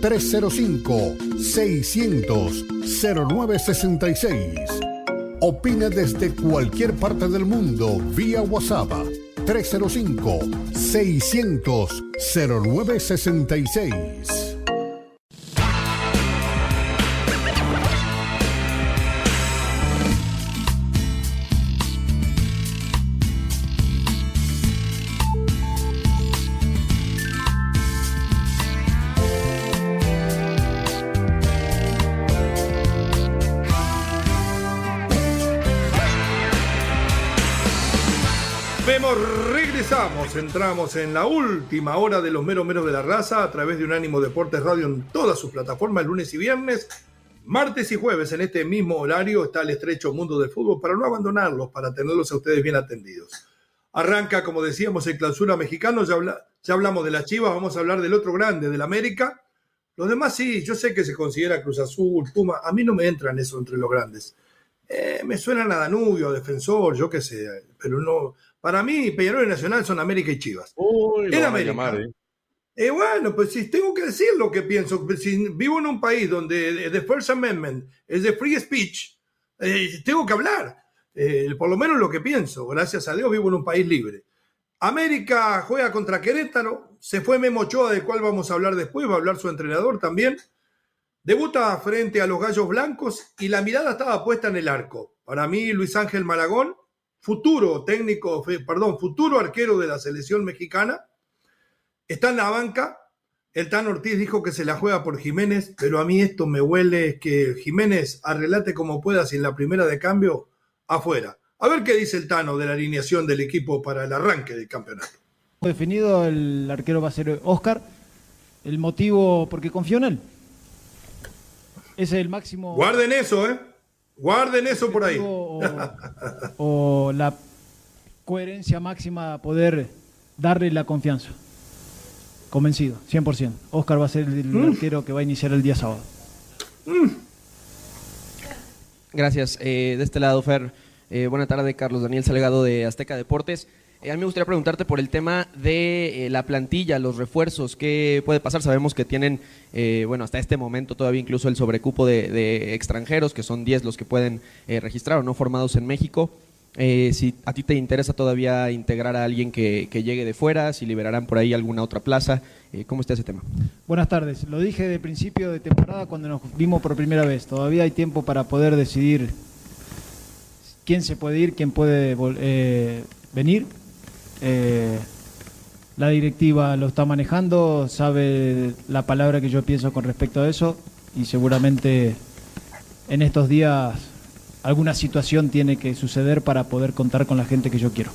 305-600-0966. Opina desde cualquier parte del mundo vía WhatsApp 305-600-0966. Entramos en la última hora de los meros meros de la raza a través de Unánimo Deportes Radio en todas sus plataformas, lunes y viernes, martes y jueves en este mismo horario está el estrecho mundo del fútbol para no abandonarlos, para tenerlos a ustedes bien atendidos. Arranca, como decíamos, en clausura mexicano, ya, ya hablamos de las Chivas, vamos a hablar del otro grande, del América. Los demás sí, yo sé que se considera Cruz Azul, Puma, a mí no me entran eso entre los grandes. Eh, me suenan a Danubio, Defensor, yo qué sé, pero no. Para mí, Peñarol y Nacional son América y Chivas. Uy, En América. llamar, ¿eh? Eh, bueno, pues si tengo que decir lo que pienso, si vivo en un país donde the First Amendment es de free speech, eh, tengo que hablar, por lo menos lo que pienso. Gracias a Dios vivo en un país libre. América juega contra Querétaro, se fue Memo Ochoa, del cual vamos a hablar después, va a hablar su entrenador también. Debuta frente a los Gallos Blancos y la mirada estaba puesta en el arco. Para mí, Luis Ángel Maragón, futuro técnico, perdón, futuro arquero de la selección mexicana, está en la banca. El Tan Ortiz dijo que se la juega por Jiménez, pero a mí esto me huele que Jiménez arreglate como puedas y en la primera de cambio, afuera. A ver qué dice el Tano de la alineación del equipo para el arranque del campeonato. definido, el arquero va a ser Oscar. El motivo, porque confío en él. Ese es el máximo. Guarden eso, ¿eh? Guarden eso por ahí. O, o la coherencia máxima a poder darle la confianza. Convencido, 100%. Oscar va a ser el Mm. arquero que va a iniciar el día sábado. Gracias. Eh, de este lado, Fer. Eh, buena tarde, Carlos Daniel Salgado de Azteca Deportes. Eh, a mí me gustaría preguntarte por el tema de eh, la plantilla, los refuerzos, qué puede pasar. Sabemos que tienen, eh, bueno, hasta este momento todavía incluso el sobrecupo de, extranjeros, que son 10 los que pueden eh, registrar o no formados en México. Si a ti te interesa todavía integrar a alguien que, llegue de fuera, si liberarán por ahí alguna otra plaza, ¿cómo está ese tema? Buenas tardes. Lo dije de principio de temporada cuando nos vimos por primera vez. Todavía hay tiempo para poder decidir quién se puede ir, quién puede venir. Eh, la directiva lo está manejando, sabe la palabra que yo pienso con respecto a eso y seguramente en estos días alguna situación tiene que suceder para poder contar con la gente que yo quiero.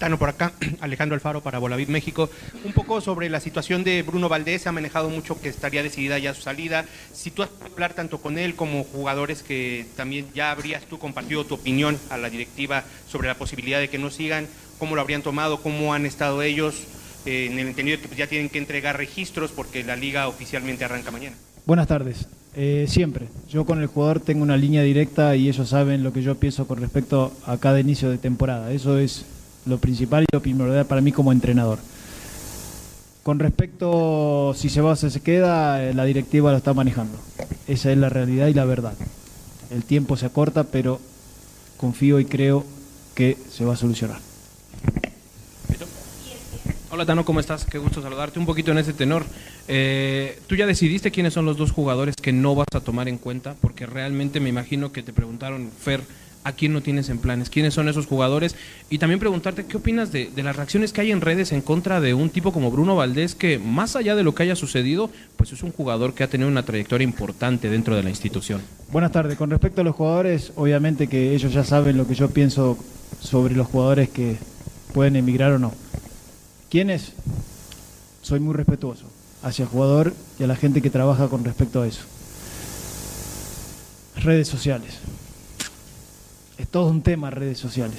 Por acá, Alejandro Alfaro para Bolavid México. Un poco sobre la situación de Bruno Valdés, se ha manejado mucho que estaría decidida ya su salida. Si tú has podido hablar tanto con él como jugadores que también ya habrías tú compartido tu opinión a la directiva sobre la posibilidad de que no sigan, cómo lo habrían tomado, cómo han estado ellos, eh, en el entendido de que pues, ya tienen que entregar registros porque la liga oficialmente arranca mañana. Buenas tardes. Eh, siempre. Yo con el jugador tengo una línea directa y ellos saben lo que yo pienso con respecto a cada inicio de temporada. Eso es lo principal y lo primordial para mí como entrenador. Con respecto si se va o se queda, eh, la directiva lo está manejando. Esa es la realidad y la verdad. El tiempo se acorta, pero confío y creo que se va a solucionar. Hola Tano, ¿cómo estás? Qué gusto saludarte un poquito en ese tenor. Eh, ¿Tú ya decidiste quiénes son los dos jugadores que no vas a tomar en cuenta? Porque realmente me imagino que te preguntaron, Fer, ¿a quién no tienes en planes? ¿Quiénes son esos jugadores? Y también preguntarte, ¿qué opinas de, de las reacciones que hay en redes en contra de un tipo como Bruno Valdés, que más allá de lo que haya sucedido, pues es un jugador que ha tenido una trayectoria importante dentro de la institución? Buenas tardes. Con respecto a los jugadores, obviamente que ellos ya saben lo que yo pienso sobre los jugadores que pueden emigrar o no. ¿Quiénes? Soy muy respetuoso. hacia el jugador y a la gente que trabaja con respecto a eso. Redes sociales. Es todo un tema redes sociales.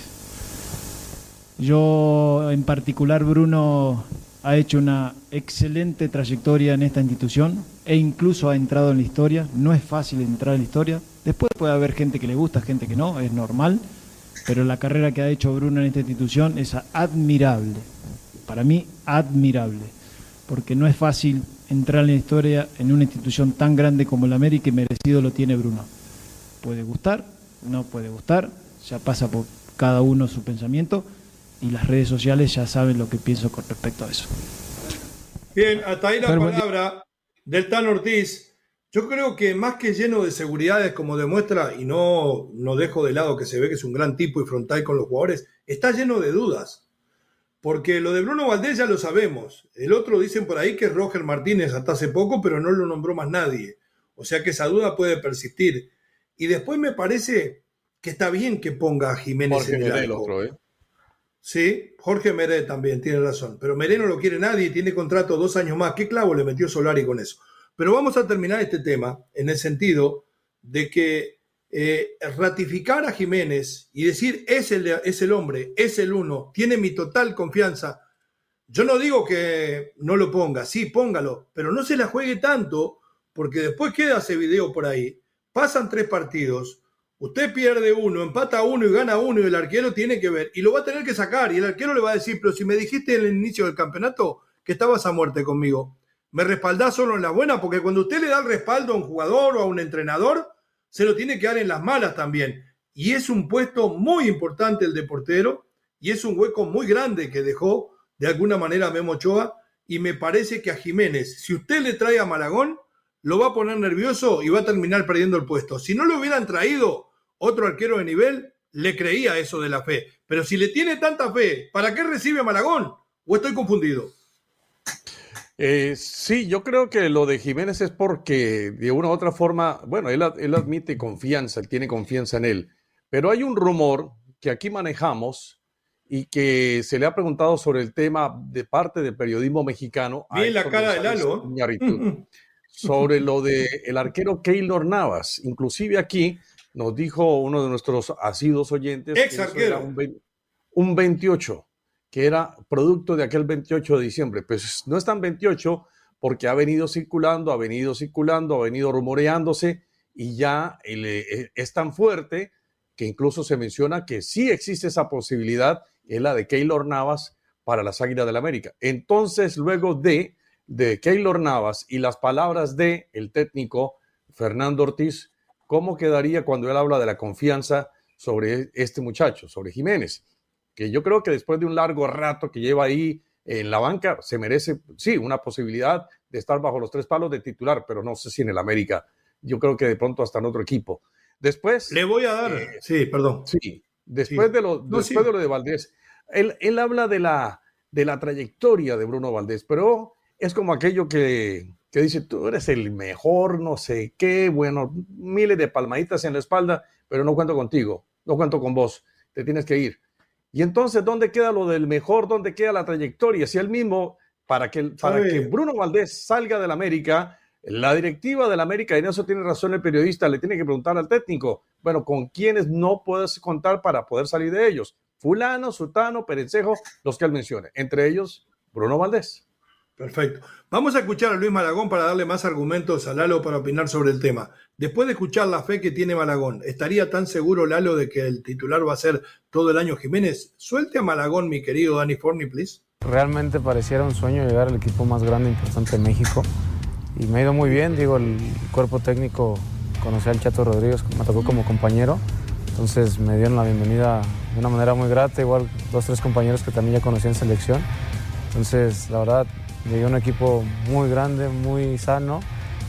Yo en particular, Bruno, ha hecho una excelente trayectoria en esta institución e incluso ha entrado en la historia. No es fácil entrar en la historia. Después puede haber gente que le gusta, gente que no, es normal. Pero la carrera que ha hecho Bruno en esta institución es admirable. Para mí, admirable. Porque no es fácil entrar en la historia en una institución tan grande como la América y merecido lo tiene Bruno. Puede gustar, no puede gustar, ya pasa por cada uno su pensamiento y las redes sociales ya saben lo que pienso con respecto a eso. Bien, hasta ahí la palabra del Tan Ortiz. Yo creo que más que lleno de seguridades, como demuestra, y no, no dejo de lado que se ve que es un gran tipo y frontal con los jugadores, está lleno de dudas. Porque lo de Bruno Valdés ya lo sabemos. El otro dicen por ahí que es Roger Martínez hasta hace poco, pero no lo nombró más nadie. O sea que esa duda puede persistir. Y después me parece que está bien que ponga a Jiménez en el, otro, ¿eh? Sí, Jorge Meré también, tiene razón. Pero Meré no lo quiere nadie, tiene contrato dos años más. ¿Qué clavo le metió Solari con eso? Pero vamos a terminar este tema en el sentido de que eh, ratificar a Jiménez y decir es el, es el hombre, es el uno, tiene mi total confianza. Yo no digo que no lo ponga, sí, póngalo, pero no se la juegue tanto porque después queda ese video por ahí. Pasan tres partidos, usted pierde uno, empata uno y gana uno y el arquero tiene que ver y lo va a tener que sacar y el arquero le va a decir, pero si me dijiste en el inicio del campeonato que estabas a muerte conmigo, me respaldás solo en la buena, porque cuando usted le da el respaldo a un jugador o a un entrenador, se lo tiene que dar en las malas también. Y es un puesto muy importante el de portero y es un hueco muy grande que dejó de alguna manera Memo Ochoa. Y me parece que a Jiménez, si usted le trae a Malagón, lo va a poner nervioso y va a terminar perdiendo el puesto. Si no le hubieran traído otro arquero de nivel, le creía eso de la fe. Pero si le tiene tanta fe, ¿para qué recibe a Malagón? ¿O estoy confundido? Eh, sí, yo creo que lo de Jiménez es porque de una u otra forma, bueno, él, él admite confianza, él tiene confianza en él, pero hay un rumor que aquí manejamos y que se le ha preguntado sobre el tema de parte del periodismo mexicano. Bien la cara de Lalo. Sobre lo de el arquero Keylor Navas. Inclusive aquí nos dijo uno de nuestros asidos oyentes Ex arquero. un, un 28 que era producto de aquel 28 de diciembre. Pues no es tan 28 porque ha venido circulando, ha venido circulando, ha venido rumoreándose y ya eh, es tan fuerte que incluso se menciona que sí existe esa posibilidad, es la de Keylor Navas para las Águilas del la América. Entonces, luego de, de Keylor Navas y las palabras de el técnico Fernando Ortiz, ¿cómo quedaría cuando él habla de la confianza sobre este muchacho, sobre Jiménez? que yo creo que después de un largo rato que lleva ahí en la banca, se merece, sí, una posibilidad de estar bajo los tres palos de titular, pero no sé si en el América. Yo creo que de pronto hasta en otro equipo. Después. Le voy a dar. Eh, sí, perdón. Sí, después, De, lo, después de lo de Valdés. Él, él habla de la, de la trayectoria de Bruno Valdés, pero es como aquello que, que dice, tú eres el mejor, no sé qué, bueno, miles de palmaditas en la espalda, pero no cuento contigo, no cuento con vos, te tienes que ir. Y entonces, ¿dónde queda lo del mejor? ¿Dónde queda la trayectoria? Si él mismo, para que, para que Bruno Valdés salga del América, la directiva del América, y en eso tiene razón el periodista, le tiene que preguntar al técnico, bueno, ¿con quiénes no puedes contar para poder salir de ellos? Fulano, Sutano, Perencejo, los que él mencione, entre ellos Bruno Valdés. Perfecto. Vamos a escuchar a Luis Malagón para darle más argumentos a Lalo para opinar sobre el tema. Después de escuchar la fe que tiene Malagón, ¿estaría tan seguro Lalo de que el titular va a ser todo el año Jiménez? Suelte a Malagón, mi querido Dani Forni, please. Realmente pareciera un sueño llegar al equipo más grande e importante de México. Y me ha ido muy bien, digo, el cuerpo técnico conocí al Chato Rodríguez, me tocó como compañero. Entonces me dieron la bienvenida de una manera muy grata, igual dos, tres compañeros que también ya conocí en selección. Entonces, la verdad, Llegué a un equipo muy grande, muy sano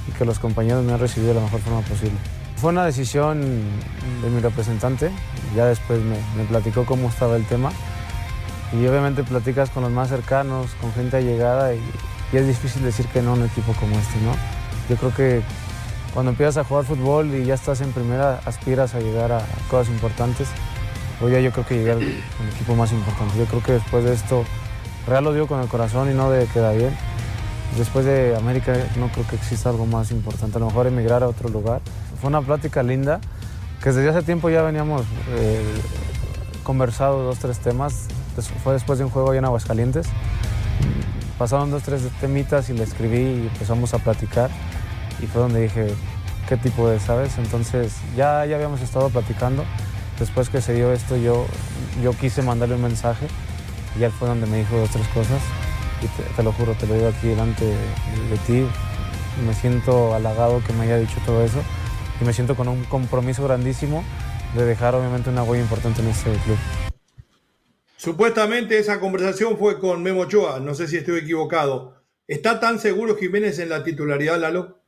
y que los compañeros me han recibido de la mejor forma posible. Fue una decisión de mi representante, ya después me, platicó cómo estaba el tema y obviamente platicas con los más cercanos, con gente allegada y, y es difícil decir que no a un equipo como este, ¿no? Yo creo que cuando empiezas a jugar fútbol y ya estás en primera, aspiras a llegar a cosas importantes. Hoy ya yo creo que llegué al equipo más importante. Yo creo que después de esto Real lo digo con el corazón y no de queda bien. después de América no creo que exista algo más importante, a lo mejor emigrar a otro lugar. Fue una plática linda, que desde hace tiempo ya veníamos eh, conversado dos, tres temas, fue después de un juego allá en Aguascalientes, pasaron dos, tres temitas y le escribí y empezamos a platicar y fue donde dije, ¿qué tipo de, sabes? Entonces ya, ya habíamos estado platicando, después que se dio esto yo, yo quise mandarle un mensaje y él fue donde me dijo dos, tres cosas y te, lo juro, te lo digo aquí delante de, ti. Me siento halagado que me haya dicho todo eso y me siento con un compromiso grandísimo de dejar obviamente una huella importante en este club. Supuestamente esa conversación fue con Memo Ochoa, no sé si estoy equivocado. ¿Está tan seguro Jiménez en la titularidad, Lalo?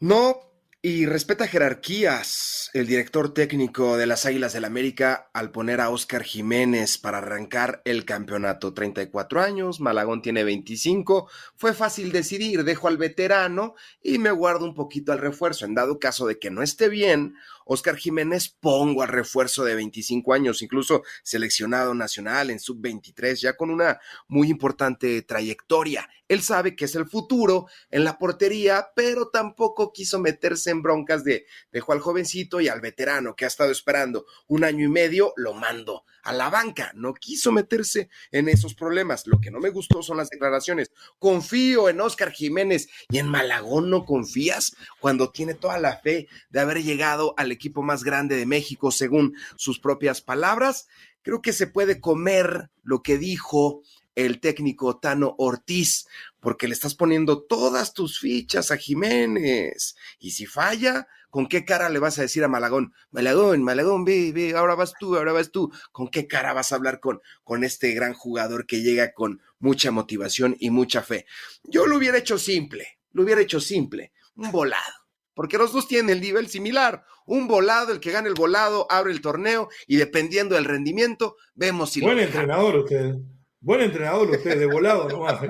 No, y respeta jerarquías el director técnico de las Águilas del América al poner a Oscar Jiménez para arrancar el campeonato. 34 años, Malagón tiene 25. Fue fácil decidir, dejo al veterano y me guardo un poquito al refuerzo. En dado caso de que no esté bien, Oscar Jiménez pongo al refuerzo de 25 años, incluso seleccionado nacional en sub-23, ya con una muy importante trayectoria. Él sabe que es el futuro en la portería, pero tampoco quiso meterse en broncas de dejó al jovencito y al veterano que ha estado esperando un año y medio, lo mando a la banca. No quiso meterse en esos problemas. Lo que no me gustó son las declaraciones. Confío en Oscar Jiménez y en Malagón no confías cuando tiene toda la fe de haber llegado al equipo más grande de México, según sus propias palabras. Creo que se puede comer lo que dijo el técnico Tano Ortiz, porque le estás poniendo todas tus fichas a Jiménez. Y si falla, ¿con qué cara le vas a decir a Malagón? Malagón, Malagón, ve, ve, ahora vas tú, ahora vas tú. ¿Con qué cara vas a hablar con, con este gran jugador que llega con mucha motivación y mucha fe? Yo lo hubiera hecho simple, lo hubiera hecho simple, un volado. Porque los dos tienen el nivel similar. Un volado, el que gane el volado, abre el torneo y dependiendo del rendimiento, vemos si Buen entrenador usted. Buen entrenador usted, de volado nomás.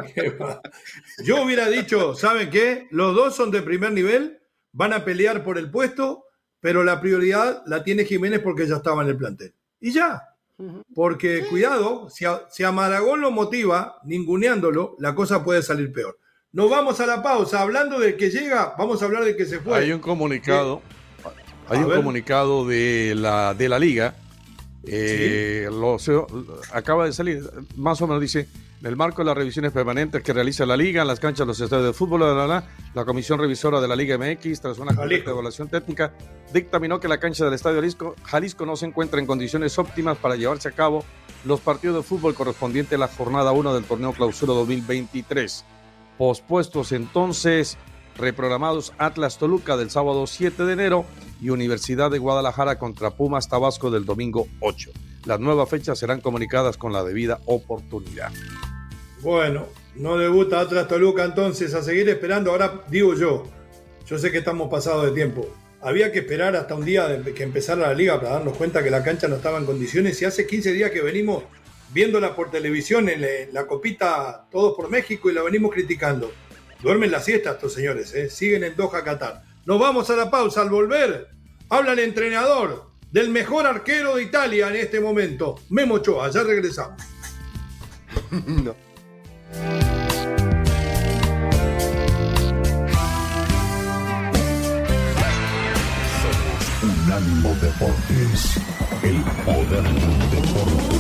Yo hubiera dicho, ¿saben qué? Los dos son de primer nivel, van a pelear por el puesto, pero la prioridad la tiene Jiménez porque ya estaba en el plantel. Y ya. Porque cuidado, si a, si a Maragón lo motiva, ninguneándolo, la cosa puede salir peor. Nos vamos a la pausa. Hablando del que llega, vamos a hablar de que se fue. Hay un comunicado. Hay un comunicado de la, de la liga eh, lo, acaba de salir, más o menos dice, en el marco de las revisiones permanentes que realiza la Liga en las canchas de los estadios de fútbol, la, la, la Comisión Revisora de la Liga MX, tras una evaluación técnica, dictaminó que la cancha del Estadio Jalisco, Jalisco no se encuentra en condiciones óptimas para llevarse a cabo los partidos de fútbol correspondientes a la jornada 1 del torneo Clausura 2023. Pospuestos entonces, reprogramados Atlas Toluca del sábado 7 de enero y Universidad de Guadalajara contra Pumas Tabasco del domingo 8. Las nuevas fechas serán comunicadas con la debida oportunidad. Bueno, no debuta Atlas Toluca entonces, a seguir esperando. Ahora digo yo, yo sé que estamos pasados de tiempo. Había que esperar hasta un día que empezara la liga para darnos cuenta que la cancha no estaba en condiciones. Y hace 15 días que venimos viéndola por televisión en la copita Todos por México y la venimos criticando. Duermen la siesta estos señores, ¿eh? siguen en Doha, Qatar. Nos vamos a la pausa. Al volver, habla el entrenador del mejor arquero de Italia en este momento, Memo Ochoa. Ya regresamos. no. Unánimo Deportes, el poder del deporte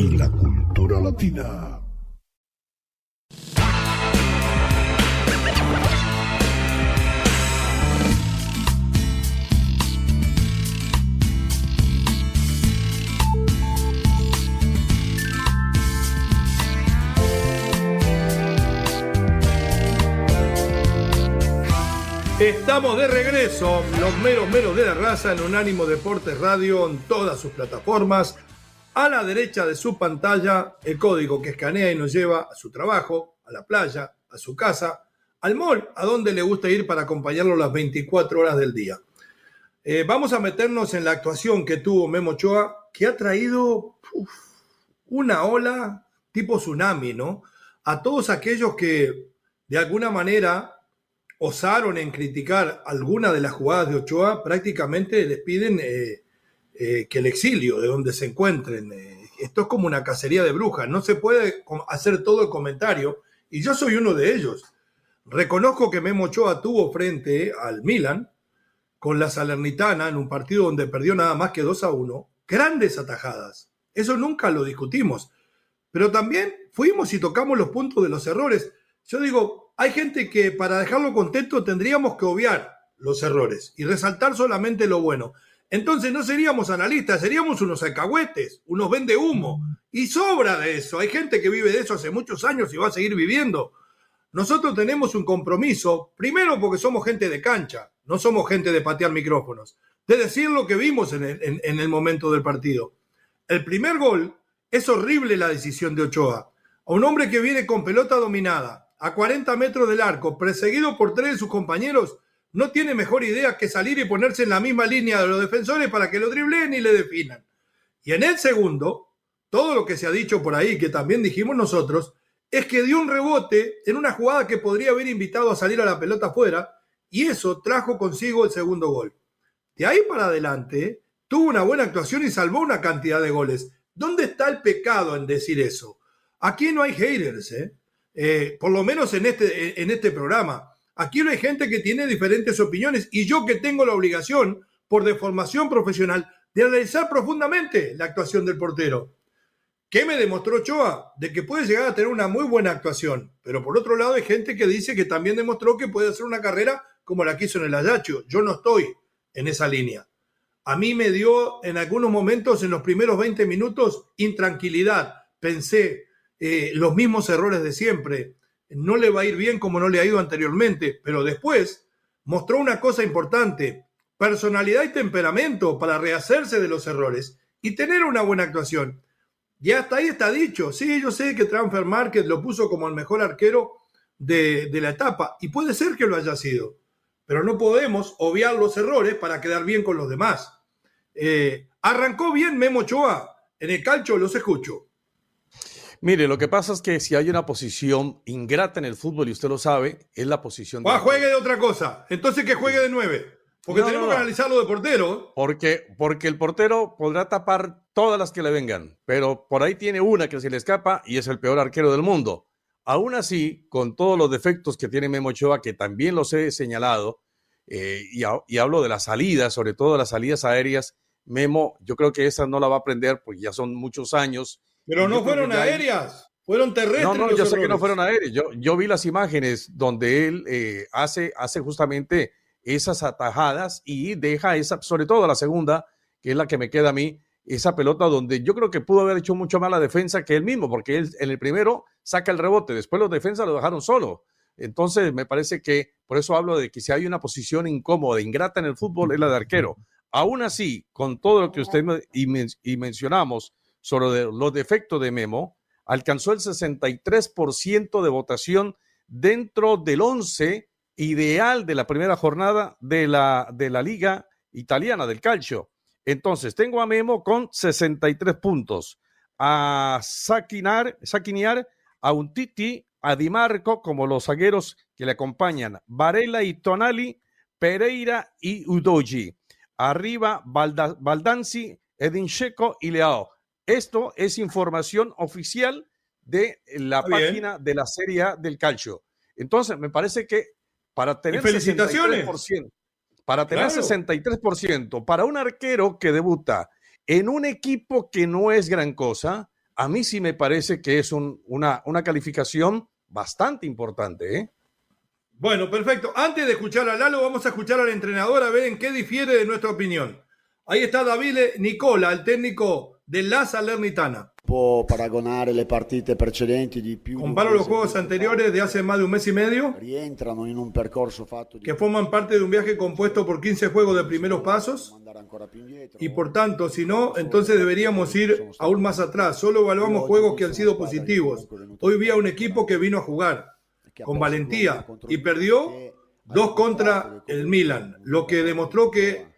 y la cultura latina. Estamos de regreso, los meros meros de la raza en Unánimo Deportes Radio en todas sus plataformas. A la derecha de su pantalla, el código que escanea y nos lleva a su trabajo, a la playa, a su casa, al mall, a donde le gusta ir para acompañarlo las 24 horas del día. Eh, vamos a meternos en la actuación que tuvo Memo Ochoa, que ha traído una ola tipo tsunami, ¿no? A todos aquellos que de alguna manera osaron en criticar alguna de las jugadas de Ochoa, prácticamente les piden eh, eh, que el exilio de donde se encuentren. Eh, esto es como una cacería de brujas, no se puede hacer todo el comentario y yo soy uno de ellos. Reconozco que Memo Ochoa tuvo frente al Milan con la Salernitana en un partido donde perdió nada más que 2 a 1, grandes atajadas. Eso nunca lo discutimos. Pero también fuimos y tocamos los puntos de los errores. Yo digo, hay gente que para dejarlo contento tendríamos que obviar los errores y resaltar solamente lo bueno. Entonces no seríamos analistas, seríamos unos alcahuetes, unos vende humo. Y sobra de eso. Hay gente que vive de eso hace muchos años y va a seguir viviendo. Nosotros tenemos un compromiso, primero porque somos gente de cancha, no somos gente de patear micrófonos, de decir lo que vimos en el, en el momento del partido. El primer gol es horrible la decisión de Ochoa. A un hombre que viene con pelota dominada, a 40 metros del arco, perseguido por tres de sus compañeros, no tiene mejor idea que salir y ponerse en la misma línea de los defensores para que lo driblen y le definan. Y en el segundo, todo lo que se ha dicho por ahí, que también dijimos nosotros, es que dio un rebote en una jugada que podría haber invitado a salir a la pelota afuera, y eso trajo consigo el segundo gol. De ahí para adelante, tuvo una buena actuación y salvó una cantidad de goles. ¿Dónde está el pecado en decir eso? Aquí no hay haters, ¿eh? eh por lo menos en este, en este programa. Aquí hay gente que tiene diferentes opiniones y yo que tengo la obligación, por deformación profesional, de analizar profundamente la actuación del portero. ¿Qué me demostró Ochoa? De que puede llegar a tener una muy buena actuación. Pero por otro lado hay gente que dice que también demostró que puede hacer una carrera como la que hizo en el Ayacho. Yo no estoy en esa línea. A mí me dio en algunos momentos, en los primeros 20 minutos, intranquilidad. Pensé eh, los mismos errores de siempre no le va a ir bien como no le ha ido anteriormente, pero después mostró una cosa importante, personalidad y temperamento para rehacerse de los errores y tener una buena actuación. Y hasta ahí está dicho. Sí, yo sé que Transfer Market lo puso como el mejor arquero de, la etapa y puede ser que lo haya sido, pero no podemos obviar los errores para quedar bien con los demás. Eh, arrancó bien Memo Ochoa. En el calcho los escucho. Mire, lo que pasa es que si hay una posición ingrata en el fútbol, y usted lo sabe, es la posición de. Ah, juegue de otra cosa. Entonces que juegue de nueve. Porque tenemos que analizarlo de portero. Porque, porque el portero podrá tapar todas las que le vengan, pero por ahí tiene una que se le escapa y es el peor arquero del mundo. Aún así, con todos los defectos que tiene Memo Ochoa, que también los he señalado, eh, y, y, hablo de las salidas, sobre todo las salidas aéreas, Memo, yo creo que esa no la va a aprender porque ya son muchos años pero no fueron aéreas, fueron terrestres. No, no, yo sé que no fueron aéreas. Yo, yo vi las imágenes donde él eh, hace, hace justamente esas atajadas y deja esa, sobre todo la segunda, que es la que me queda a mí, esa pelota donde yo creo que pudo haber hecho mucho más la defensa que él mismo, porque él en el primero saca el rebote, después los defensas lo dejaron solo. Entonces, me parece que por eso hablo de que si hay una posición incómoda, ingrata en el fútbol, es la de arquero. Aún así, con todo lo que usted y, y mencionamos, sobre los defectos de Memo, alcanzó el 63% de votación dentro del 11 ideal de la primera jornada de la, de la Liga Italiana del Calcio. Entonces, tengo a Memo con 63 puntos, a Saquinar, Saquiniar, a Untiti, a Di Marco como los zagueros que le acompañan, Varela y Tonali, Pereira y Udoji. Arriba, Baldanzi, Edin Checo y Leao. Esto es información oficial de la página de la Serie A del Calcio. Entonces, me parece que para tener felicitaciones. 63%, para tener 63%, para un arquero que debuta en un equipo que no es gran cosa, a mí sí me parece que es una, una calificación bastante importante. ¿eh? Bueno, perfecto. Antes de escuchar a Lalo, vamos a escuchar al entrenador a ver en qué difiere de nuestra opinión. Ahí está David Nicola, el técnico della Salernitana. Può paragonare le partite precedenti di più Comparo los juegos anteriores de hace más de un mes y medio rientrano in un percorso fatto di que forman parte de un viaje compuesto por 15 juegos de primeros pasos y por tanto, si no, entonces deberíamos ir aún más atrás. Solo evaluamos juegos que han sido positivos. Hoy vi a un equipo que vino a jugar con valentía y perdió dos contra el Milan, lo que demostró que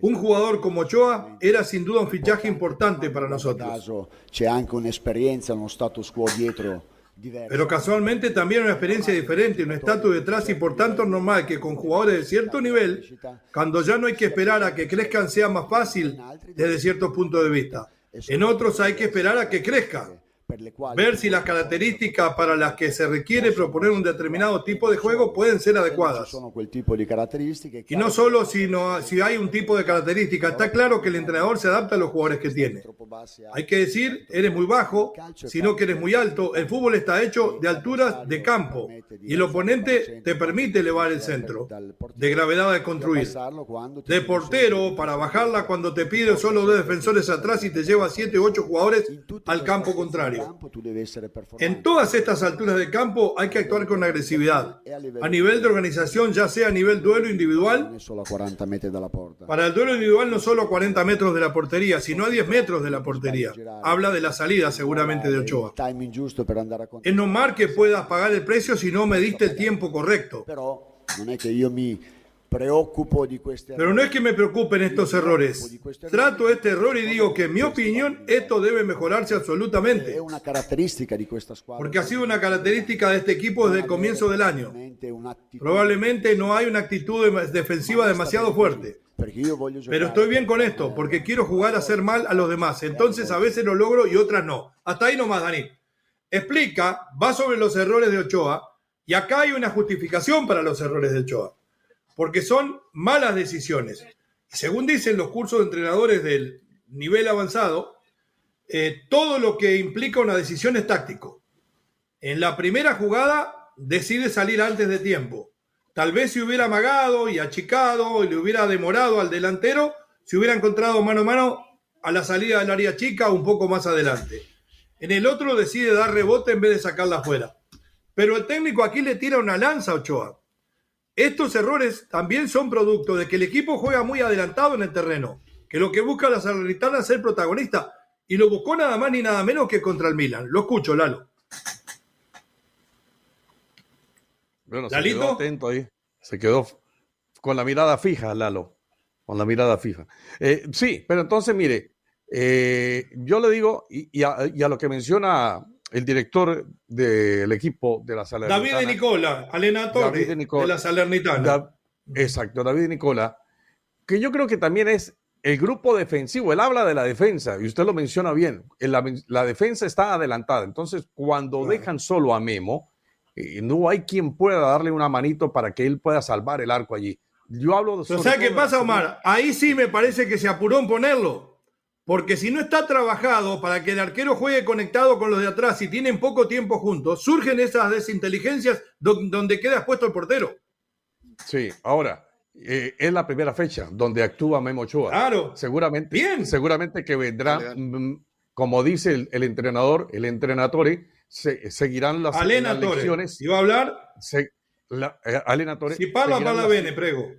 un jugador como Ochoa era sin duda un fichaje importante para nosotros. Pero casualmente también una experiencia diferente, un estatus detrás y por tanto normal que con jugadores de cierto nivel, cuando ya no hay que esperar a que crezcan sea más fácil desde cierto punto de vista. En otros hay que esperar a que crezca ver si las características para las que se requiere proponer un determinado tipo de juego pueden ser adecuadas. Y no solo sino si hay un tipo de característica, está claro que el entrenador se adapta a los jugadores que tiene. Hay que decir, eres muy bajo, sino que eres muy alto. El fútbol está hecho de alturas de campo y el oponente te permite elevar el centro de gravedad de construir. De portero para bajarla cuando te pide solo dos defensores atrás y te lleva 7 u 8 jugadores al campo contrario. En todas estas alturas de campo hay que actuar con agresividad. A nivel de organización, ya sea a nivel duelo individual, para el duelo individual no solo a 40 metros de la portería, sino a 10 metros de la portería. Habla de la salida seguramente de Ochoa. Es normal que puedas pagar el precio si no me diste el tiempo correcto. Pero no es que me preocupen estos errores. Trato este error y digo que en mi opinión esto debe mejorarse absolutamente. Porque ha sido una característica de este equipo desde el comienzo del año. Probablemente no hay una actitud defensiva demasiado fuerte. Pero estoy bien con esto, porque quiero jugar a hacer mal a los demás. Entonces a veces lo logro y otras no. Hasta ahí nomás, Dani. Explica, va sobre los errores de Ochoa, y acá hay una justificación para los errores de Ochoa porque son malas decisiones. Según dicen los cursos de entrenadores del nivel avanzado, eh, todo lo que implica una decisión es táctico. En la primera jugada decide salir antes de tiempo. Tal vez si hubiera amagado y achicado y le hubiera demorado al delantero, se hubiera encontrado mano a mano a la salida del área chica un poco más adelante. En el otro decide dar rebote en vez de sacarla afuera. Pero el técnico aquí le tira una lanza a Ochoa. Estos errores también son producto de que el equipo juega muy adelantado en el terreno, que lo que busca la Salernitana es ser protagonista, y lo buscó nada más ni nada menos que contra el Milan. Lo escucho, Lalo. Bueno, se quedó atento ahí. Se quedó con la mirada fija, Lalo. Con la mirada fija. Eh, sí, pero entonces, mire, eh, yo le digo, y, a, y, a, lo que menciona el director del equipo de la Salernitana. David Nicola, alenatore de la Salernitana. exacto, David Nicola, que yo creo que también es el grupo defensivo. Él habla de la defensa y usted lo menciona bien. La, la defensa está adelantada. Entonces, cuando dejan solo a Memo, eh, no hay quien pueda darle una manito para que él pueda salvar el arco allí. Yo hablo de. Sea, ¿qué pasa, Omar? Ahí sí me parece que se apuró en ponerlo. Porque si no está trabajado para que el arquero juegue conectado con los de atrás y tienen poco tiempo juntos, surgen esas desinteligencias donde queda expuesto el portero. Sí, ahora, eh, es la primera fecha donde actúa Memo Ochoa. Claro. Seguramente, Bien. seguramente que vendrá, mm, como dice el, entrenador, el entrenatore, se, seguirán las, elecciones. ¿Iba a hablar? Se, la, eh, Si parla, parla bene, prego.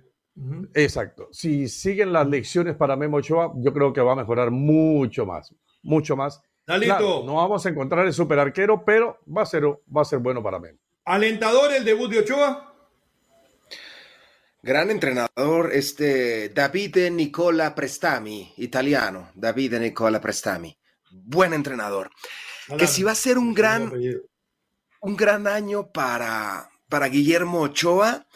Exacto. Si siguen las lecciones para Memo Ochoa, yo creo que va a mejorar mucho más, mucho más. Dalito. no vamos a encontrar el super arquero, pero va a ser, va a ser bueno para Memo. ¿Alentador el debut de Ochoa? Gran entrenador, este Davide Nicola Prestami, italiano. Davide Nicola Prestami. Buen entrenador. Que si va a ser un gran, un gran año para, para Guillermo Ochoa,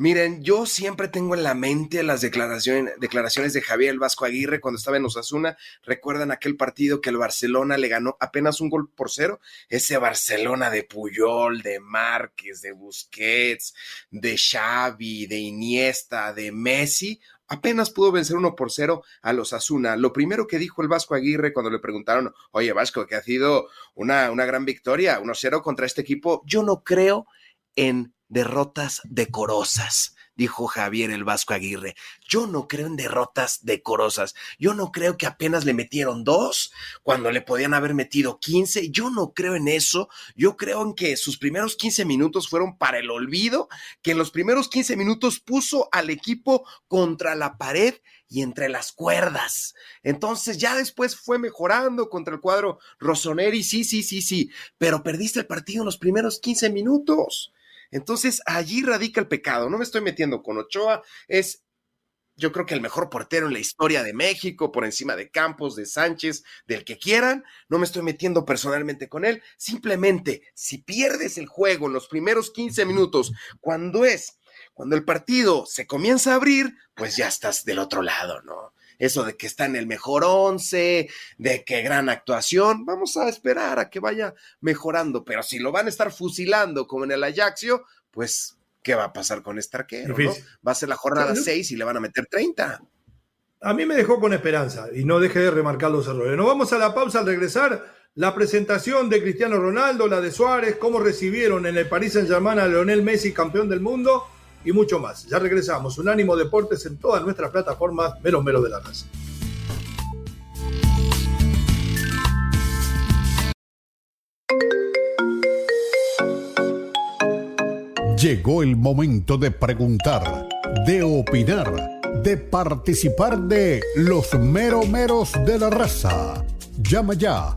Miren, yo siempre tengo en la mente las declaraciones, de Javier Vasco Aguirre cuando estaba en Osasuna. ¿Recuerdan aquel partido que el Barcelona le ganó apenas un gol por cero? Ese Barcelona de Puyol, de Márquez, de Busquets, de Xavi, de Iniesta, de Messi apenas pudo vencer uno por cero a los Asuna. Lo primero que dijo el Vasco Aguirre cuando le preguntaron, oye Vasco, que ha sido una, una gran victoria, 1-0 contra este equipo, yo no creo en derrotas decorosas, dijo Javier el Vasco Aguirre. Yo no creo en derrotas decorosas. Yo no creo que apenas le metieron dos cuando le podían haber metido quince. Yo no creo en eso. Yo creo en que sus primeros quince minutos fueron para el olvido, que en los primeros quince minutos puso al equipo contra la pared y entre las cuerdas. Entonces ya después fue mejorando contra el cuadro Rossoneri, sí, sí, sí, sí, pero perdiste el partido en los primeros quince minutos. Entonces, allí radica el pecado. No me estoy metiendo con Ochoa, es yo creo que el mejor portero en la historia de México, por encima de Campos, de Sánchez, del que quieran. No me estoy metiendo personalmente con él. Simplemente, si pierdes el juego en los primeros 15 minutos, cuando es, cuando el partido se comienza a abrir, pues ya estás del otro lado, ¿no? Eso de que está en el mejor once, de que gran actuación. Vamos a esperar a que vaya mejorando, pero si lo van a estar fusilando como en el Ajaxio, pues, ¿qué va a pasar con este arquero? ¿no? Va a ser la jornada 6 y le van a meter 30. A mí me dejó con esperanza y no deje de remarcar los errores. Nos vamos a la pausa al regresar. La presentación de Cristiano Ronaldo, la de Suárez, cómo recibieron en el Paris Saint-Germain a Leonel Messi, campeón del mundo, y mucho más. Ya regresamos. Unánimo Deportes en todas nuestras plataformas, menos menos de la raza. Llegó el momento de preguntar, de opinar, de participar de los meromeros de la raza. Llama ya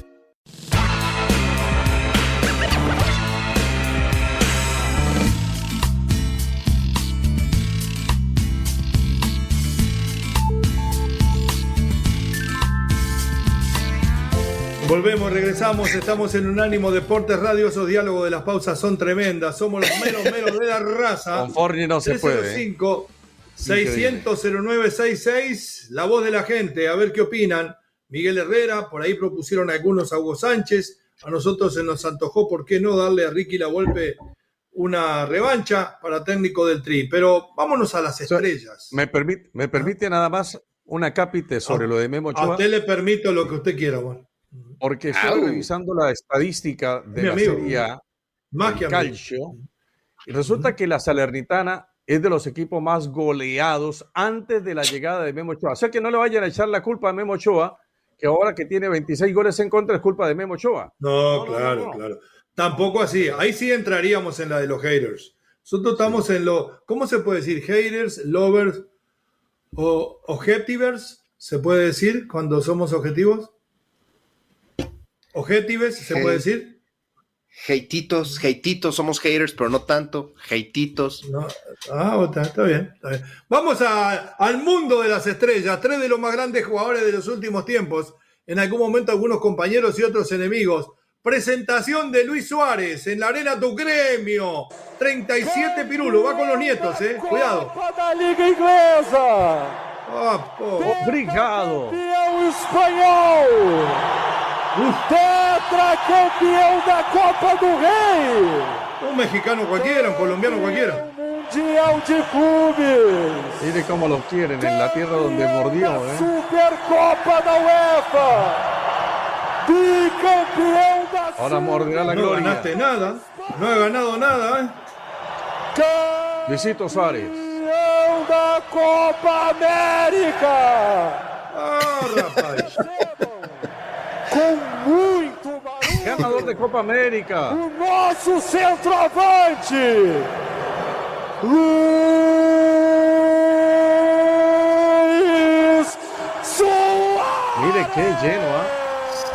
Volvemos, regresamos, estamos en Unánimo Deportes Radio, esos diálogos de las pausas son tremendas, somos los menos menos de la raza. Con Forni no se puede. 305 600 0966, la voz de la gente, a ver qué opinan. Miguel Herrera, por ahí propusieron algunos a Hugo Sánchez, a nosotros se nos antojó, ¿por qué no darle a Ricky la golpe una revancha para técnico del Tri? Pero vámonos a las estrellas. Me permite, me permite nada más una cápite sobre lo de Memo A usted le permito lo que usted quiera, bueno. Porque estoy revisando la estadística de Mi la amigo. Serie A, Más que. Calcio, y resulta que la Salernitana es de los equipos más goleados antes de la llegada de Memo Ochoa. O sea que no le vayan a echar la culpa a Memo Ochoa, que ahora que tiene 26 goles en contra es culpa de Memo Ochoa. No, claro, claro. Tampoco así. Ahí sí entraríamos en la de los haters. Nosotros estamos en lo, ¿cómo se puede decir? Haters, lovers o objetivers, ¿se puede decir cuando somos objetivos? Objetives, ¿se Hey. puede decir? Heititos, heititos, somos haters, pero no tanto. Heititos. No. Ah, está, está bien, está bien. Vamos a- al mundo de las estrellas, tres de los más grandes jugadores de los últimos tiempos. En algún momento algunos compañeros y otros enemigos. Presentación de Luis Suárez en la Arena Tu Gremio. 37 Pirulo, va con los nietos, eh. Cuidado. da Liga Inglesa. Ah, po. Obrigado. Campeão espanhol. Tetracampeão da Copa do Rei. Un mexicano cualquiera, un colombiano cualquiera. Mundial de Clubes. Mire cómo los quieren en la tierra donde mordió. ¿eh? Supercopa da UEFA. Bicampeão da Ahora morderá la No gloria. ganaste nada, no he ganado nada, eh. Luisito Suárez. Campeão da Copa América. Ah, rapaz. Com muito barulho. Ganador de Copa América. O nosso centroavante. Luiz Soares. Mire qué lleno, ¿ah?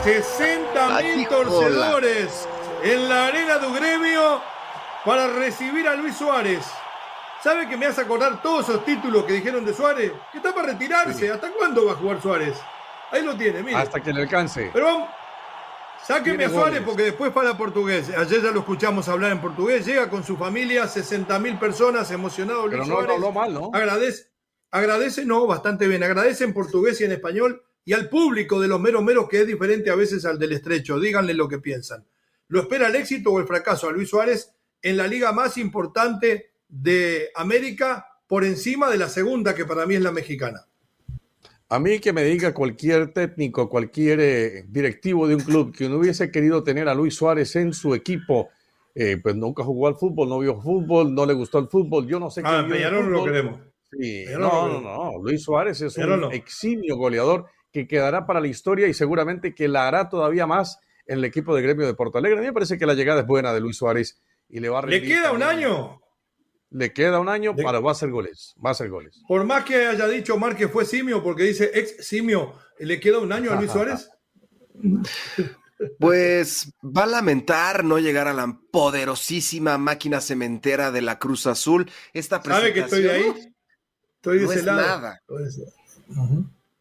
60 Ay, mil torcedores en la arena de gremio para recibir a Luis Suárez. ¿Sabe que me hace acordar todos esos títulos que dijeron de Suárez? Que está para retirarse. ¿Hasta cuándo va a jugar Suárez? Ahí lo tiene, mire. Hasta que le alcance. Pero vamos, sáqueme a Suárez goles. porque después para portugués. Ayer ya lo escuchamos hablar en portugués. Llega con su familia, 60 mil personas, emocionado Luis Pero no, no habló mal, ¿no? Agradece, agradece, no, bastante bien. Agradece en portugués y en español y al público de los meros meros que es diferente a veces al del estrecho. Díganle lo que piensan. ¿Lo espera el éxito o el fracaso a Luis Suárez en la liga más importante de América por encima de la segunda que para mí es la mexicana? A mí que me diga cualquier técnico, cualquier eh, directivo de un club que no hubiese querido tener a Luis Suárez en su equipo, eh, pues nunca jugó al fútbol, no vio fútbol, no le gustó el fútbol, yo no sé Ah, qué Peñarol lo queremos. Sí, no, lo no, no, Luis Suárez es Peñarol un no. eximio goleador que quedará para la historia y seguramente que la hará todavía más en el equipo de gremio de Porto Alegre. A mí me parece que la llegada es buena de Luis Suárez y le va a ¿Le queda un año? Le queda un año para va a hacer goles, va a hacer goles. Por más que haya dicho Omar que fue simio, porque dice ex simio, ¿le queda un año a Luis Suárez? Pues va a lamentar no llegar a la poderosísima máquina cementera de la Cruz Azul. Esta ¿Sabe que estoy de ahí? presentación- Estoy de no ese es lado. nada.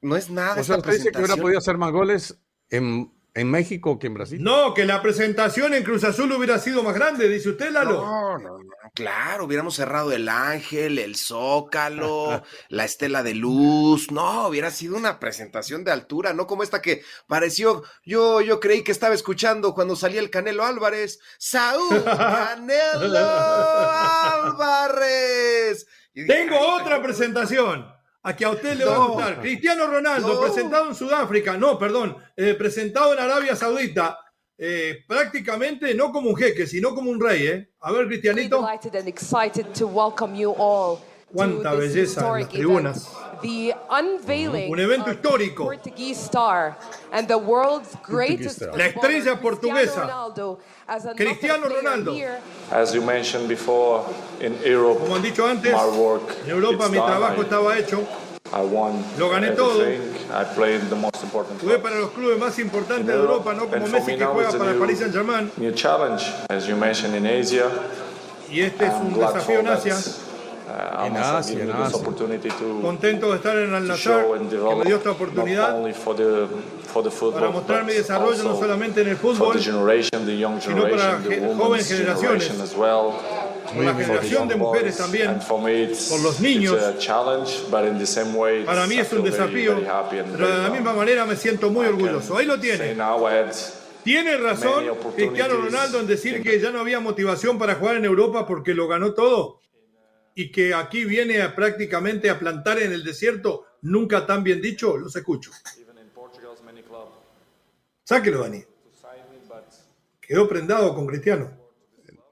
No es nada. O sea, esta usted dice que hubiera podido hacer más goles en, en México que en Brasil. No, que la presentación en Cruz Azul hubiera sido más grande, dice usted, Lalo. No, no, no, claro, hubiéramos cerrado el ángel, el zócalo, la estela de luz. No, hubiera sido una presentación de altura, no como esta que pareció. Yo, yo creí que estaba escuchando cuando salía el Canelo Álvarez. Saúl Canelo Álvarez. Y Tengo "Ay, otra presentación. A que a usted le va a No. gustar. Cristiano Ronaldo, No. presentado en Sudáfrica, no, perdón, eh, presentado en Arabia Saudita, eh, prácticamente no como un jeque, sino como un rey, ¿eh? A ver, Cristianito. delighted and excited to welcome you all Cuánta belleza en las tribunas. The unveiling Un evento of histórico. Portuguese star and the world's greatest star. La estrella portuguesa. Cristiano Ronaldo, as you mentioned before, in Europe, Como han dicho antes, my work en Europa it's mi trabajo I- estaba hecho. I won Lo gané todo. everything. I played the most important Jugué para los clubes más importantes in de Europe. Europa, no como Messi me que juega para el new- Paris Saint-Germain. New challenge, as you mentioned in Asia. Y este es un desafío en. Asia. Uh, En Asia, en Asia. Contento de estar en Al and que me dio esta not oportunidad only for the for the football, para mostrar mi but desarrollo no also solamente en el fútbol, the generation, the young sino para jóvenes generaciones. generation as well. por la generación de mujeres también. Por los niños. it's a challenge, but in the same way, it's- Para mí I es un feel very, desafío, pero de la proud. misma manera me siento muy orgulloso. Ahí lo tiene. Tiene razón Cristiano Ronaldo en decir que ya no había motivación para jugar en Europa porque lo ganó todo y que aquí viene a prácticamente a plantar en el desierto, nunca tan bien dicho, los escucho. Sáquelo, Dani. Quedó prendado con Cristiano.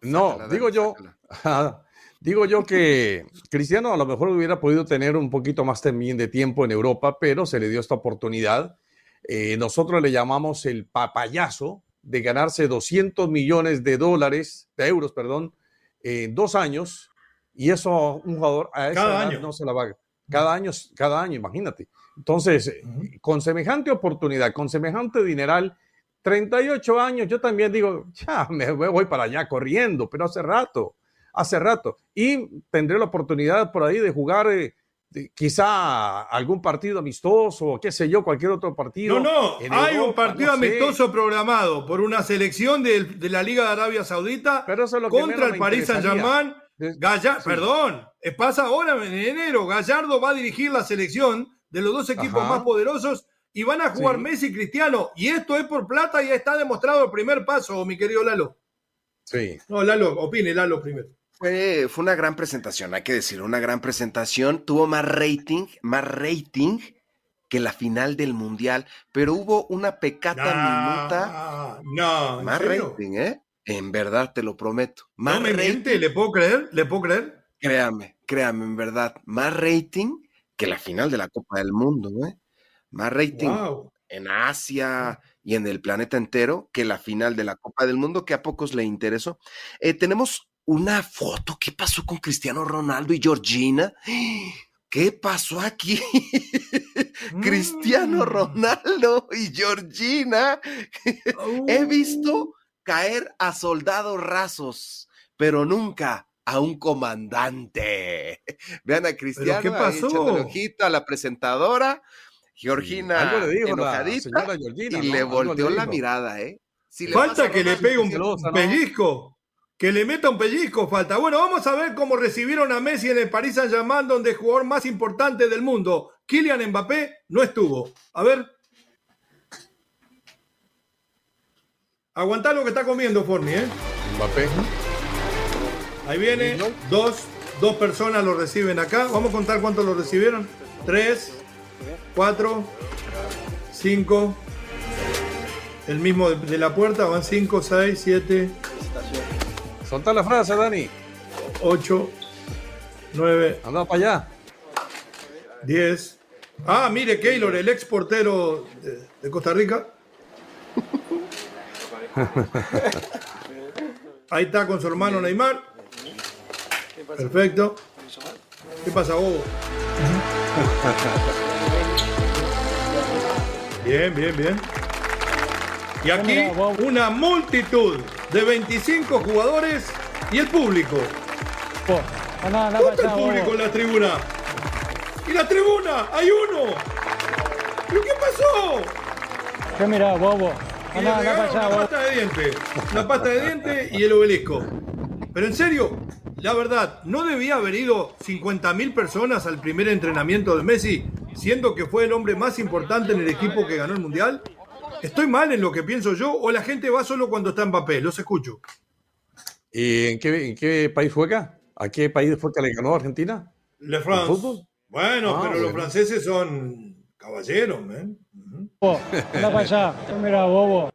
No, digo yo, digo yo que Cristiano a lo mejor hubiera podido tener un poquito más también de tiempo en Europa, pero se le dio esta oportunidad. Eh, nosotros le llamamos el papayazo de ganarse 200 millones de dólares, de euros, perdón, en dos años, y eso un jugador a esa Cada edad año. no se la va cada año, cada año, imagínate. Entonces, eh, con semejante oportunidad, con semejante dineral, 38 años, yo también digo, ya me voy para allá corriendo, pero hace rato, hace rato. Y tendré la oportunidad por ahí de jugar eh, de- quizá algún partido amistoso, qué sé yo, cualquier otro partido. No, no, hay un Europa, partido no sé. amistoso programado por una selección del- de, la Liga de Arabia Saudita Pero eso es lo que contra menos el interesaría. Saint-Germain. Gallardo, sí. perdón, eh, pasa ahora en enero. Gallardo va a dirigir la selección de los dos equipos Ajá. más poderosos y van a jugar Sí. Messi y Cristiano. Y esto es por plata y ya está demostrado el primer paso, mi querido Lalo. Sí. No, Lalo, opine, Lalo primero. Fue, fue una gran presentación, hay que decir, una gran presentación. Tuvo más rating, más rating que la final del Mundial, pero hubo una pecata minuta. No, ¿en Más rating, ¿eh? En verdad, te lo prometo. Más No me rating, miente, ¿le puedo creer? ¿Le puedo creer? créame, créame, en verdad. Más rating que la final de la Copa del Mundo, ¿eh? Más rating Wow. en Asia y en el planeta entero que la final de la Copa del Mundo, que a pocos le interesó. Eh, tenemos una foto. ¿Qué pasó con Cristiano Ronaldo y Georgina? ¿Qué pasó aquí? Cristiano Mm. Ronaldo y Georgina. He visto caer a soldados rasos, pero nunca a un comandante. Vean a Cristiano qué pasó? ojito a la presentadora. Georgina Algo le dijo la enojadita Georgina, y ¿no? le volteó le la mirada, ¿eh? Si Falta que le pegue un celosa, ¿no? pellizco. Que le meta un pellizco, falta. Bueno, vamos a ver cómo recibieron a Messi en el Paris Saint-Germain, donde el jugador más importante del mundo, Kylian Mbappé, no estuvo. A ver. Aguantá lo que está comiendo, Forni, ¿eh? Mbappé. Ahí viene. Dos, dos personas lo reciben acá. Vamos a contar cuántos lo recibieron. Tres, cuatro, cinco. El mismo de- de la puerta, van cinco, seis, siete, Solta la frase, Dani. 8, 9, Anda para allá. 10. Ah, mire, Keylor, el ex portero de, de Costa Rica. Ahí está con su hermano Neymar. Perfecto. ¿Qué pasa, Bobo? Bien, bien, bien. Y aquí una multitud de 25 jugadores y el público. Andá ¿Dónde el público en la tribuna? ¡Y la tribuna! ¡Hay uno! ¿Pero qué pasó? ¿Qué mira, bobo? Le una bobo. pasta de diente. Una pasta de diente y el obelisco. Pero en serio, la verdad, ¿no debía haber ido 50.000 personas al primer entrenamiento de Messi, siendo que fue el hombre más importante en el equipo que ganó el Mundial? ¿Estoy mal en lo que pienso yo o la gente va solo cuando está en papel? Los escucho. ¿Y en qué, en qué país fue acá? ¿A qué país fue que le ganó Argentina? Le ¿En France. fútbol? Bueno, Ah, pero los franceses son caballeros, man. Bobo, Anda para allá. ¿Qué mira, bobo?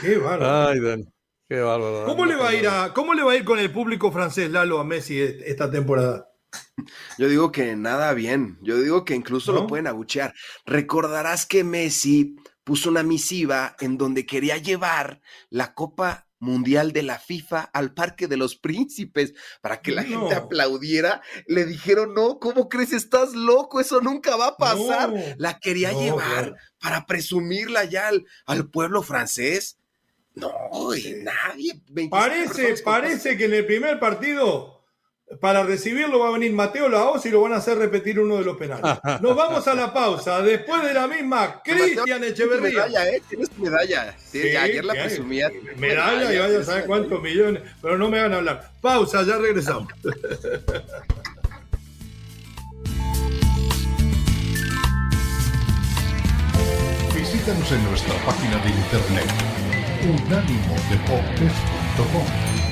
Qué bárbaro. Ay, Dan, qué bárbaro. ¿Cómo le va a ir a, cómo le va a ir con el público francés, Lalo, a Messi esta temporada? Yo digo que nada bien. Yo digo que incluso ¿No? lo pueden abuchear. Recordarás que Messi puso una misiva en donde quería llevar la Copa Mundial de la FIFA al Parque de los Príncipes para que la No. gente aplaudiera. Le dijeron, no, ¿cómo crees? Estás loco, eso nunca va a pasar. No. La quería No, llevar para presumirla ya al, al pueblo francés. No, y nadie. 25 Parece, parece que en el primer partido, para recibirlo va a venir Mateo Laos y lo van a hacer repetir uno de los penales. Nos vamos a la pausa. Después de la misma, Cristian Tienes Echeverría. medalla, ¿eh? Tienes medalla. Sí, Sí, ayer la presumía. Medalla y vaya a saber cuántos millones, pero no me van a hablar. Pausa, ya regresamos. Visítanos en nuestra página de internet unánimodeportes.com.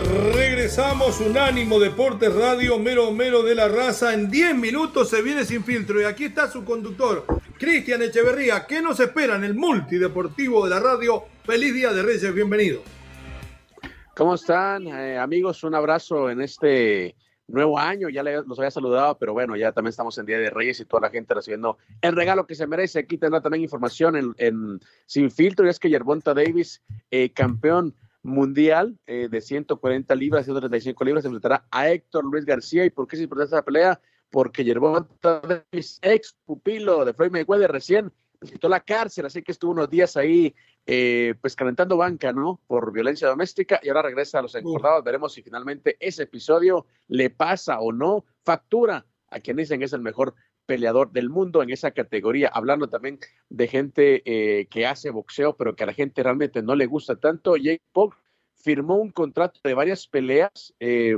regresamos, Unánimo Deportes Radio, mero mero de la raza. En 10 minutos se viene sin filtro y aquí está su conductor, Cristian Echeverría. ¿Qué nos espera en el multideportivo de la radio? Feliz Día de Reyes, bienvenido. ¿Cómo están, eh, amigos? Un abrazo en este nuevo año. Ya los había saludado, pero bueno, ya también estamos en Día de Reyes y toda la gente recibiendo el regalo que se merece. Aquí tendrá también información en, en Sin Filtro. Y es que Yerbonta Davis, eh, campeón mundial eh, de 140 libras, 135 libras, se enfrentará a Héctor Luis García. ¿Y por qué es importante esta pelea? Porque Yerbonta Davis, ex pupilo de Floyd Mayweather, recién visitó la cárcel, así que estuvo unos días ahí eh, pues calentando banca, ¿no? Por violencia doméstica y ahora regresa a los encordados. Veremos si finalmente ese episodio le pasa o no factura a quien dicen es el mejor peleador del mundo en esa categoría. Hablando también de gente eh, que hace boxeo, pero que a la gente realmente no le gusta tanto. Jake Paul firmó un contrato de varias peleas eh,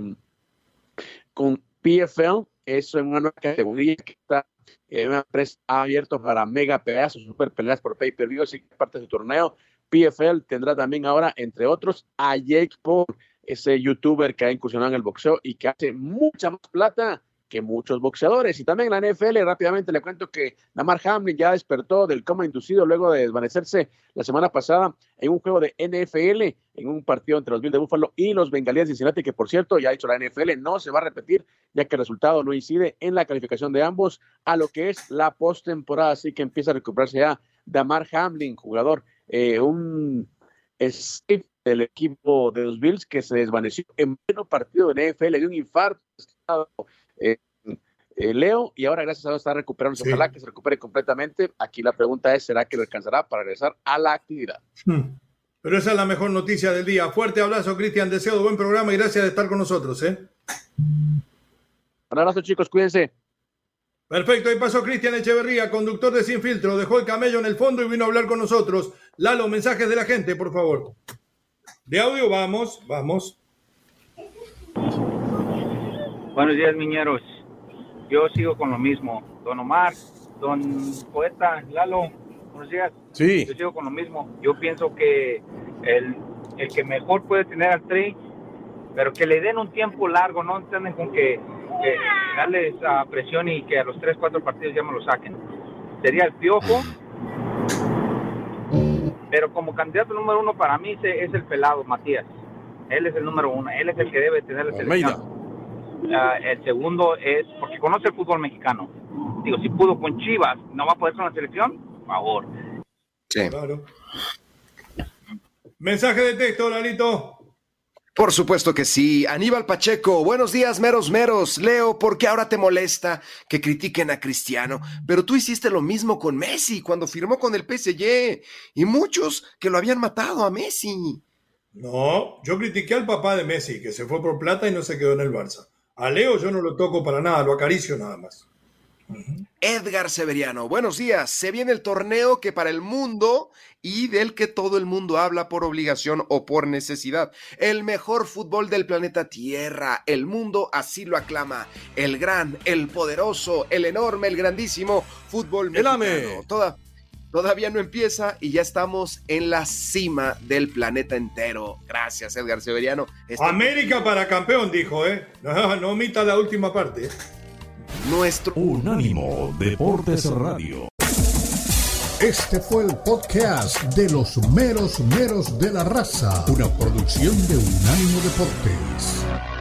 con PFL, eso en una nueva categoría que está en una empresa abierto para mega peleas o super peleas por pay-per-view, así que parte de su torneo. PFL tendrá también ahora, entre otros, a Jake Paul, ese youtuber que ha incursionado en el boxeo y que hace mucha más plata que muchos boxeadores. Y también la NFL, rápidamente le cuento que Lamar Hamlin ya despertó del coma inducido luego de desvanecerse la semana pasada en un juego de NFL, en un partido entre los Bills de Buffalo y los Bengalíes de Cincinnati, que por cierto, ya ha dicho la NFL, no se va a repetir, ya que el resultado no incide en la calificación de ambos a lo que es la postemporada, así que empieza a recuperarse ya Damar Hamlin, jugador, eh, un safety del equipo de los Bills que se desvaneció en pleno partido de NFL, de un infarto eh, eh, Leo, y ahora gracias a Dios está recuperándose. Sí. Ojalá que se recupere completamente. Aquí la pregunta es: ¿será que lo alcanzará para regresar a la actividad? Pero esa es la mejor noticia del día. Fuerte abrazo, Cristian. Deseo de buen programa y gracias de estar con nosotros. ¿eh? Un abrazo, chicos, cuídense. Perfecto, ahí pasó Cristian Echeverría, conductor de Sin Filtro. Dejó el camello en el fondo y vino a hablar con nosotros. Lalo, mensajes de la gente, por favor. De audio, vamos, vamos. Buenos días, miñeros. Yo sigo con lo mismo. Don Omar, don Poeta, Lalo, buenos días. Sí. Yo sigo con lo mismo. Yo pienso que el, el que mejor puede tener al Tri, pero que le den un tiempo largo, no entienden con que, que darle esa presión y que a los 3, 4 partidos ya me lo saquen. Sería el Piojo. Pero como candidato número uno para mí es el pelado, Matías. Él es el número uno. Él es el que debe tener la selección. Ah, el segundo es porque conoce el fútbol mexicano. Digo, si pudo con Chivas, ¿no va a poder con la selección? Por favor. Sí. Claro. Mensaje de texto, Lalito. Por supuesto que sí. Aníbal Pacheco, buenos días, meros meros. Leo, ¿por qué ahora te molesta que critiquen a Cristiano? Pero tú hiciste lo mismo con Messi cuando firmó con el PSG y muchos que lo habían matado a Messi. No, yo critiqué al papá de Messi, que se fue por plata y no se quedó en el Barça. A Leo yo no lo toco para nada, lo acaricio nada más. Edgar Severiano, buenos días. Se viene el torneo que para el mundo y del que todo el mundo habla por obligación o por necesidad. El mejor fútbol del planeta Tierra. El mundo así lo aclama. El gran, el poderoso, el enorme, el grandísimo fútbol mexicano. Toda, todavía no empieza y ya estamos en la cima del planeta entero. Gracias, Edgar Severiano. Este- América para campeón, dijo, ¿eh? No, no omita la última parte. Nuestro Unánimo Deportes Radio. Este fue el podcast de los meros meros de la raza, una producción de Unánimo Deportes.